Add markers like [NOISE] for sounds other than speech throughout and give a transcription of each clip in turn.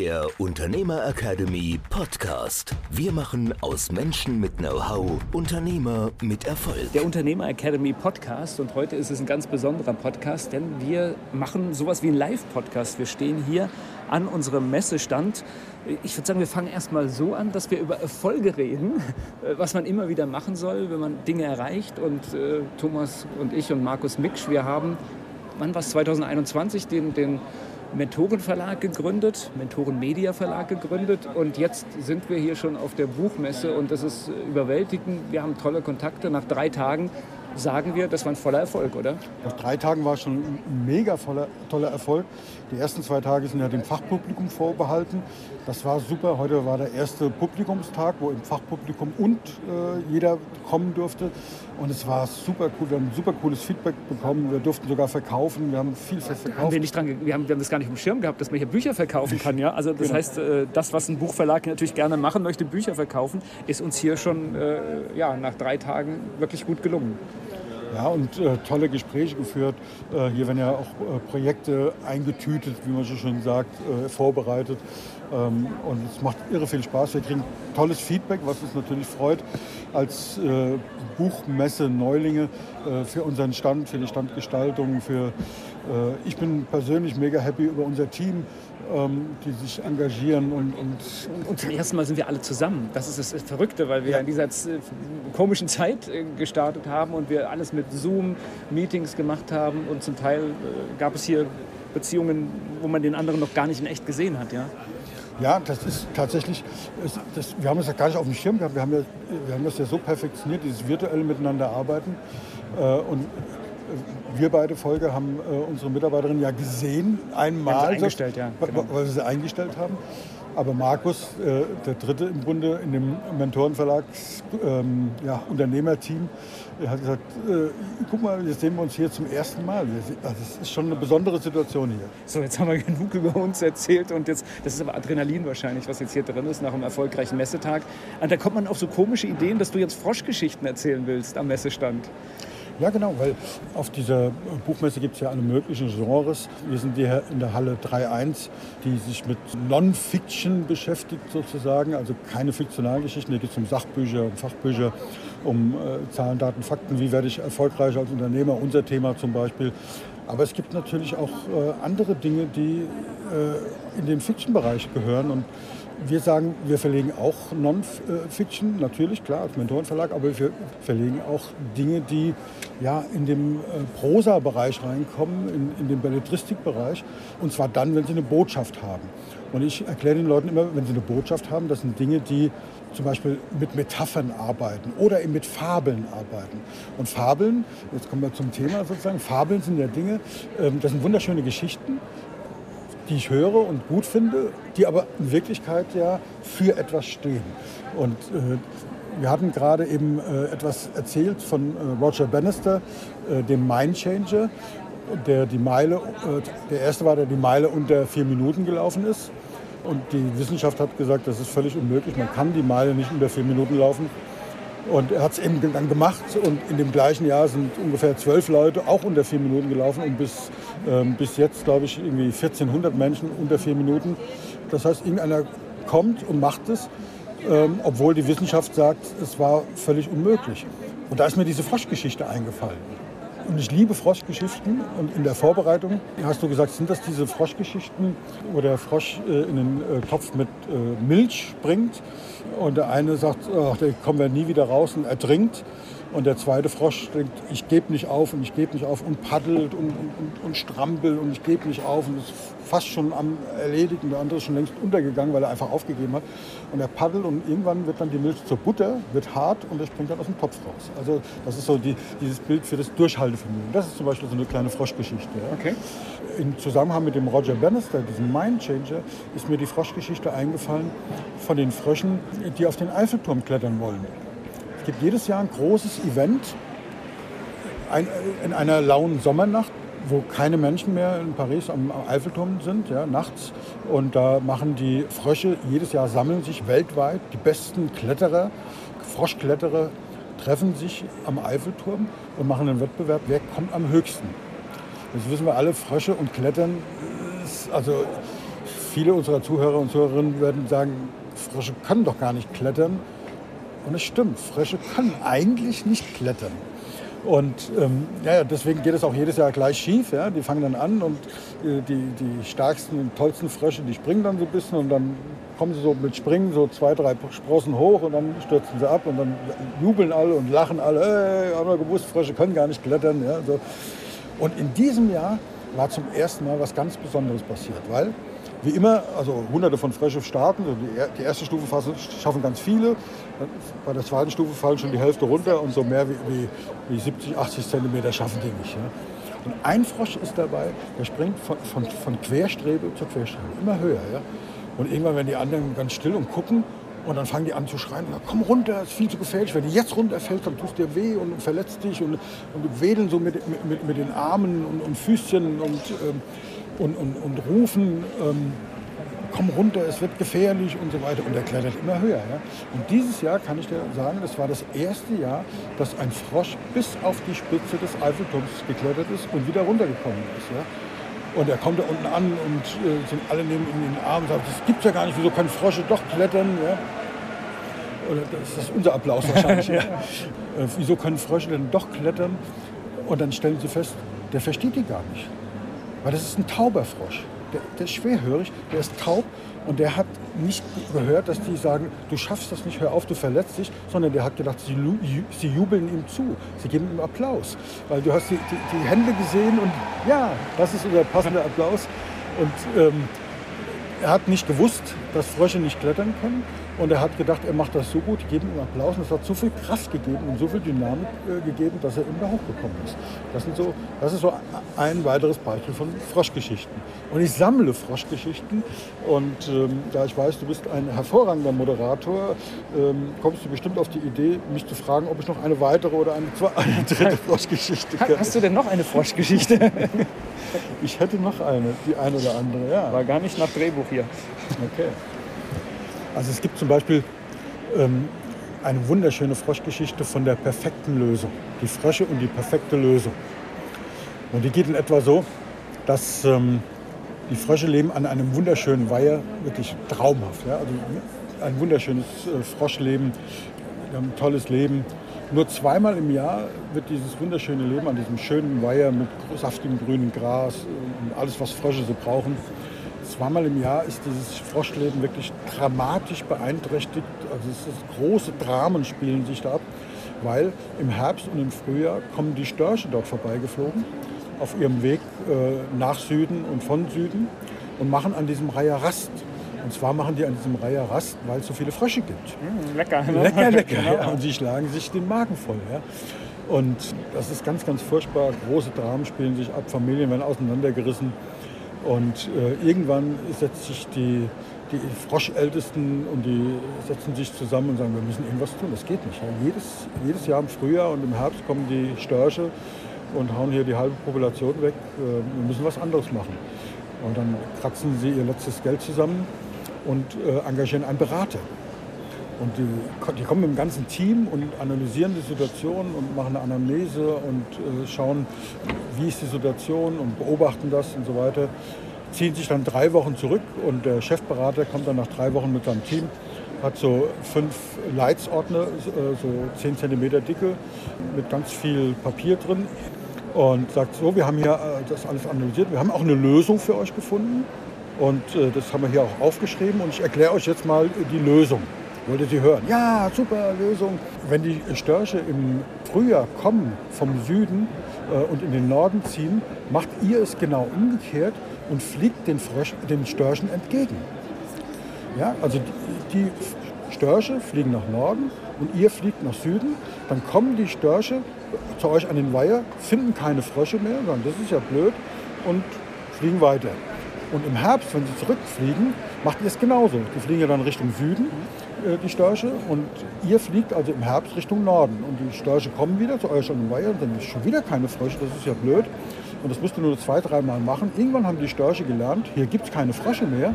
der Unternehmer Academy Podcast. Wir machen aus Menschen mit Know-how Unternehmer mit Erfolg. Der Unternehmer Academy Podcast und heute ist es ein ganz besonderer Podcast, denn wir machen sowas wie einen Live-Podcast. Wir stehen hier an unserem Messestand. Ich würde sagen, wir fangen erstmal so an, dass wir über Erfolge reden, was man immer wieder machen soll, wenn man Dinge erreicht. Und äh, Thomas und ich und Markus Miksch, wir haben, wann war es 2021, den, den Mentorenverlag gegründet, Mentoren Media Verlag gegründet und jetzt sind wir hier schon auf der Buchmesse und das ist überwältigend. Wir haben tolle Kontakte. Nach drei Tagen sagen wir, das war ein voller Erfolg, oder? Nach drei Tagen war schon ein mega voller, toller Erfolg. Die ersten zwei Tage sind ja dem Fachpublikum vorbehalten. Das war super. Heute war der erste Publikumstag, wo im Fachpublikum und äh, jeder kommen durfte. Und es war super cool. Wir haben super cooles Feedback bekommen. Wir durften sogar verkaufen. Wir haben viel verkauft. Haben wir, nicht dran, wir, haben, wir haben das gar nicht im Schirm gehabt, dass man hier Bücher verkaufen kann. Ja? Also das genau. heißt, äh, das, was ein Buchverlag natürlich gerne machen möchte, Bücher verkaufen, ist uns hier schon äh, ja, nach drei Tagen wirklich gut gelungen. Ja, und äh, tolle Gespräche geführt. Äh, hier werden ja auch äh, Projekte eingetütet, wie man so schön sagt, äh, vorbereitet. Ähm, und es macht irre viel Spaß. Wir kriegen tolles Feedback, was uns natürlich freut, als äh, Buchmesse Neulinge äh, für unseren Stand, für die Standgestaltung. Für, ich bin persönlich mega happy über unser Team ähm, die sich engagieren. Und, und, und, zum ersten Mal sind wir alle zusammen. Das ist das Verrückte, weil wir ja. in dieser komischen Zeit äh, gestartet haben und wir alles mit Zoom-Meetings gemacht haben. Und zum Teil äh, gab es hier Beziehungen, wo man den anderen noch gar nicht in echt gesehen hat. Ja? Ja, das ist tatsächlich, das, wir haben es ja gar nicht auf dem Schirm gehabt. Wir haben, ja, wir haben das ja so perfektioniert, dieses virtuelle Miteinander arbeiten. Äh, und wir beide Folge haben äh, unsere Mitarbeiterin ja gesehen, einmal. Haben sie eingestellt, ja. Genau. Weil wir sie eingestellt haben. Aber Markus, äh, der Dritte im Bunde in dem Mentorenverlag ähm, ja, hat gesagt, äh, guck mal, jetzt sehen wir uns hier zum ersten Mal. Also das ist schon eine besondere Situation hier. So, jetzt haben wir genug [LAUGHS] über uns erzählt und jetzt, das ist aber Adrenalin wahrscheinlich, was jetzt hier drin ist nach einem erfolgreichen Messetag. Und da kommt man auf so komische Ideen, dass du jetzt Froschgeschichten erzählen willst am Messestand. Ja, genau, weil auf dieser Buchmesse gibt es ja alle möglichen Genres. Wir sind hier in der Halle 3.1, die sich mit Non-Fiction beschäftigt sozusagen, also keine Fiktionalgeschichten. Hier geht es um Sachbücher, um Fachbücher, um äh, Zahlen, Daten, Fakten. Wie werde ich erfolgreich als Unternehmer? Unser Thema zum Beispiel. Aber es gibt natürlich auch äh, andere Dinge, die äh, in den Fiction-Bereich gehören. Und wir sagen, wir verlegen auch Non-Fiction, natürlich, klar, als Mentorenverlag, aber wir verlegen auch Dinge, die ja, in den äh, Prosa-Bereich reinkommen, in, in den Belletristik-Bereich. Und zwar dann, wenn sie eine Botschaft haben. Und ich erkläre den Leuten immer, wenn sie eine Botschaft haben, das sind Dinge, die zum Beispiel mit Metaphern arbeiten oder eben mit Fabeln arbeiten. Und Fabeln, jetzt kommen wir zum Thema sozusagen, Fabeln sind ja Dinge, ähm, das sind wunderschöne Geschichten, die ich höre und gut finde, die aber in Wirklichkeit ja für etwas stehen. Und äh, wir hatten gerade eben äh, etwas erzählt von äh, Roger Bannister, äh, dem Mindchanger, der die Meile, äh, der erste war, der die Meile unter vier Minuten gelaufen ist. Und die Wissenschaft hat gesagt, das ist völlig unmöglich. Man kann die Meile nicht unter vier Minuten laufen. Und er hat es eben dann gemacht und in dem gleichen Jahr sind ungefähr zwölf Leute auch unter vier Minuten gelaufen und bis, ähm, bis jetzt, glaube ich, irgendwie 1400 Menschen unter vier Minuten. Das heißt, irgendeiner kommt und macht es, ähm, obwohl die Wissenschaft sagt, es war völlig unmöglich. Und da ist mir diese Froschgeschichte eingefallen. Und ich liebe Froschgeschichten. Und in der Vorbereitung hast du gesagt, sind das diese Froschgeschichten, wo der Frosch äh, in den äh, Topf mit äh, Milch springt und der eine sagt, ach, da kommen wir nie wieder raus und ertrinkt. Und der zweite Frosch denkt, ich gebe nicht auf und ich gebe nicht auf und paddelt und, und, und strampelt und ich gebe nicht auf und ist fast schon am Erledigen. Der andere ist schon längst untergegangen, weil er einfach aufgegeben hat. Und er paddelt und irgendwann wird dann die Milch zur Butter, wird hart und er springt dann aus dem Topf raus. Also das ist so die, dieses Bild für das Durchhaltevermögen. Das ist zum Beispiel so eine kleine Froschgeschichte. Ja. Okay. im Zusammenhang mit dem Roger Bannister, diesem Mindchanger, ist mir die Froschgeschichte eingefallen von den Fröschen, die auf den Eiffelturm klettern wollen. Es gibt jedes Jahr ein großes Event ein, in einer lauen Sommernacht, wo keine Menschen mehr in Paris am Eiffelturm sind, ja, nachts. Und da machen die Frösche, jedes Jahr sammeln sich weltweit die besten Kletterer, Froschkletterer treffen sich am Eiffelturm und machen einen Wettbewerb, wer kommt am höchsten. Das wissen wir alle, Frösche und Klettern, also viele unserer Zuhörer und Zuhörerinnen werden sagen, Frösche können doch gar nicht klettern. Und es stimmt, Frösche können eigentlich nicht klettern. Und ähm, ja, deswegen geht es auch jedes Jahr gleich schief. Ja? Die fangen dann an und äh, die, die stärksten und tollsten Frösche, die springen dann so ein bisschen und dann kommen sie so mit Springen so zwei, drei Sprossen hoch und dann stürzen sie ab und dann jubeln alle und lachen alle. Hey, haben wir gewusst, Frösche können gar nicht klettern. Ja? So. Und in diesem Jahr war zum ersten Mal was ganz Besonderes passiert, weil wie immer, also hunderte von Frösche starten. Die erste Stufe schaffen ganz viele. Bei der zweiten Stufe fallen schon die Hälfte runter und so mehr wie, wie, wie 70, 80 Zentimeter schaffen die nicht. Ja. Und ein Frosch ist dabei, der springt von, von, von Querstrebe zu Querstrebe, immer höher. Ja. Und irgendwann werden die anderen ganz still und gucken und dann fangen die an zu schreien, komm runter, ist viel zu gefährlich. Wenn du jetzt runterfällst, dann tust dir weh und verletzt dich und, und wedeln so mit, mit, mit den Armen und, und Füßchen und, ähm, und, und, und rufen, ähm, komm runter, es wird gefährlich und so weiter. Und er klettert immer höher. Ja? Und dieses Jahr kann ich dir sagen, das war das erste Jahr, dass ein Frosch bis auf die Spitze des Eiffelturms geklettert ist und wieder runtergekommen ist. Ja? Und er kommt da unten an und äh, sind alle neben ihm in den Arm und sagen, das gibt's ja gar nicht, wieso können Frosche doch klettern? Ja? Oder das ist unser Applaus wahrscheinlich. [LAUGHS] ja. äh, wieso können Frösche denn doch klettern? Und dann stellen sie fest, der versteht die gar nicht. Weil das ist ein tauber Frosch. Der, der, ist schwerhörig, der ist taub und der hat nicht gehört, dass die sagen, du schaffst das nicht, hör auf, du verletzt dich, sondern der hat gedacht, sie, sie jubeln ihm zu, sie geben ihm Applaus. Weil du hast die, die, die Hände gesehen und ja, das ist unser passender Applaus. Und ähm, er hat nicht gewusst, dass Frösche nicht klettern können. Und er hat gedacht, er macht das so gut, geben ihm Applaus. Und es hat so viel Kraft gegeben und so viel Dynamik äh, gegeben, dass er immer hochgekommen ist. Das, sind so, das ist so ein weiteres Beispiel von Froschgeschichten. Und ich sammle Froschgeschichten. Und ähm, da ich weiß, du bist ein hervorragender Moderator, ähm, kommst du bestimmt auf die Idee, mich zu fragen, ob ich noch eine weitere oder eine, [LAUGHS] eine dritte Froschgeschichte kenne. Hast du denn noch eine Froschgeschichte? [LAUGHS] ich hätte noch eine, die eine oder andere, ja. War gar nicht nach Drehbuch hier. Okay. Also es gibt zum Beispiel ähm, eine wunderschöne Froschgeschichte von der perfekten Lösung. Die Frösche und die perfekte Lösung. Und die geht in etwa so, dass ähm, die Frösche leben an einem wunderschönen Weiher, wirklich traumhaft. Ja? Also ein wunderschönes äh, Froschleben, ein tolles Leben. Nur zweimal im Jahr wird dieses wunderschöne Leben an diesem schönen Weiher mit saftigem grünen Gras und alles, was Frösche so brauchen, zweimal im Jahr ist dieses Froschleben wirklich dramatisch beeinträchtigt. Also es ist, große Dramen spielen sich da ab, weil im Herbst und im Frühjahr kommen die Störche dort vorbeigeflogen auf ihrem Weg äh, nach Süden und von Süden und machen an diesem Reiher Rast. Und zwar machen die an diesem Reiher Rast, weil es so viele Frösche gibt. Mm, lecker, ne? Lecker, lecker. [LAUGHS] genau. ja. Und sie schlagen sich den Magen voll. Ja. Und das ist ganz, ganz furchtbar. Große Dramen spielen sich ab, Familien werden auseinandergerissen. Und äh, irgendwann setzt sich die, die Froschältesten und die setzen sich zusammen und sagen, wir müssen irgendwas tun. Das geht nicht. Ja. Jedes, jedes Jahr im Frühjahr und im Herbst kommen die Störche und hauen hier die halbe Population weg. Äh, wir müssen was anderes machen. Und dann kratzen sie ihr letztes Geld zusammen und äh, engagieren einen Berater. Und die, die, kommen mit dem ganzen Team und analysieren die Situation und machen eine Anamnese und äh, schauen, wie ist die Situation und beobachten das und so weiter. Ziehen sich dann drei Wochen zurück und der Chefberater kommt dann nach drei Wochen mit seinem Team, hat so fünf Leitsordner, äh, so zehn Zentimeter dicke, mit ganz viel Papier drin und sagt so, wir haben hier äh, das alles analysiert, wir haben auch eine Lösung für euch gefunden und äh, das haben wir hier auch aufgeschrieben und ich erkläre euch jetzt mal die Lösung. Wollt ihr sie hören? Ja, super Lösung. Wenn die Störche im Frühjahr kommen vom Süden äh, und in den Norden ziehen, macht ihr es genau umgekehrt und fliegt den, Frösch, den Störchen entgegen. Ja, also die, die Störche fliegen nach Norden und ihr fliegt nach Süden. Dann kommen die Störche zu euch an den Weiher, finden keine Frösche mehr, sagen, das ist ja blöd und fliegen weiter. Und im Herbst, wenn sie zurückfliegen, macht ihr es genauso. Die fliegen ja dann Richtung Süden, äh, die Störche, und ihr fliegt also im Herbst Richtung Norden. Und die Störche kommen wieder zu euch und Weiher, und dann ist schon wieder keine Frösche, das ist ja blöd. Und das müsst ihr nur zwei, dreimal machen. Irgendwann haben die Störche gelernt, hier gibt es keine Frösche mehr.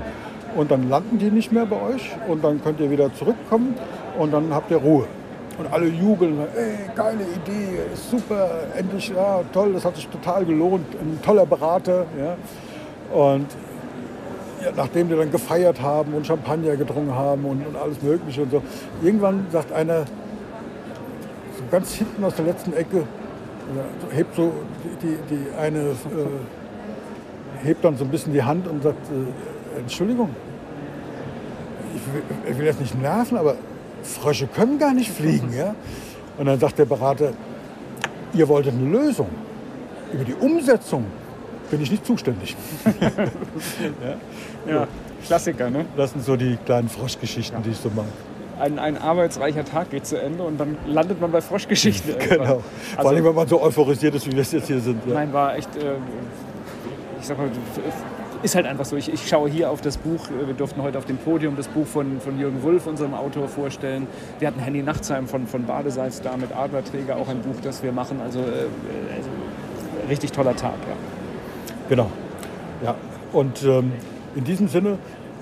Und dann landen die nicht mehr bei euch und dann könnt ihr wieder zurückkommen und dann habt ihr Ruhe. Und alle jubeln, ey, geile Idee, super, endlich, ja, toll, das hat sich total gelohnt, ein toller Berater. Ja. Und ja, nachdem die dann gefeiert haben und Champagner getrunken haben und, und, alles Mögliche und so, irgendwann sagt einer, so ganz hinten aus der letzten Ecke, hebt so die, die eine, äh, hebt dann so ein bisschen die Hand und sagt, äh, Entschuldigung, ich will, ich will jetzt nicht nerven, aber Frösche können gar nicht fliegen. Ja? Und dann sagt der Berater, ihr wolltet eine Lösung. Über die Umsetzung bin ich nicht zuständig. [LAUGHS] ja. ja. Klassiker, ne? Das sind so die kleinen Froschgeschichten, ja. die ich so mag. Ein, ein, arbeitsreicher Tag geht zu Ende und dann landet man bei Froschgeschichten. [LAUGHS] genau. Vor allem, also wenn man so euphorisiert ist, wie wir es jetzt hier sind. Ja. Nein, war echt, äh, ich sag mal, ist halt einfach so. Ich, ich, schaue hier auf das Buch. Wir durften heute auf dem Podium das Buch von, von Jürgen Wulff, unserem Autor, vorstellen. Wir hatten Henny Nachtsheim von, von Badesalz da mit Adlerträger, auch ein Buch, das wir machen. Also, äh, also richtig toller Tag, ja. Genau. Ja. Und ähm, in diesem Sinne,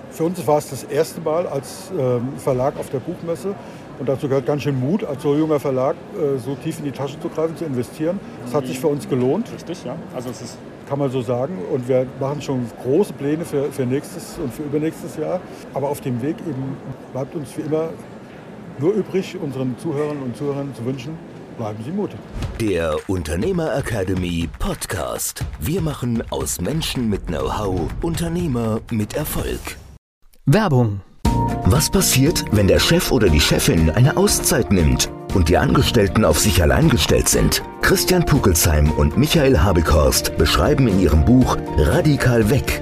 für uns war es das erste Mal als ähm, Verlag auf der Buchmesse. Und dazu gehört ganz schön Mut, als so junger Verlag äh, so tief in die Tasche zu greifen, zu investieren. Das hat sich für uns gelohnt. Richtig, ja. Also es ist kann man so sagen. Und wir machen schon große Pläne für, für nächstes und für übernächstes Jahr. Aber auf dem Weg eben bleibt uns wie immer nur übrig, unseren Zuhörern und Zuhörern zu wünschen, bleiben Sie mutig. Der Unternehmer Academy Podcast. Wir machen aus Menschen mit Know-how Unternehmer mit Erfolg. Werbung. Was passiert, wenn der Chef oder die Chefin eine Auszeit nimmt? und die Angestellten auf sich allein gestellt sind. Christian Pukelsheim und Michael Habekorst beschreiben in ihrem Buch Radikal weg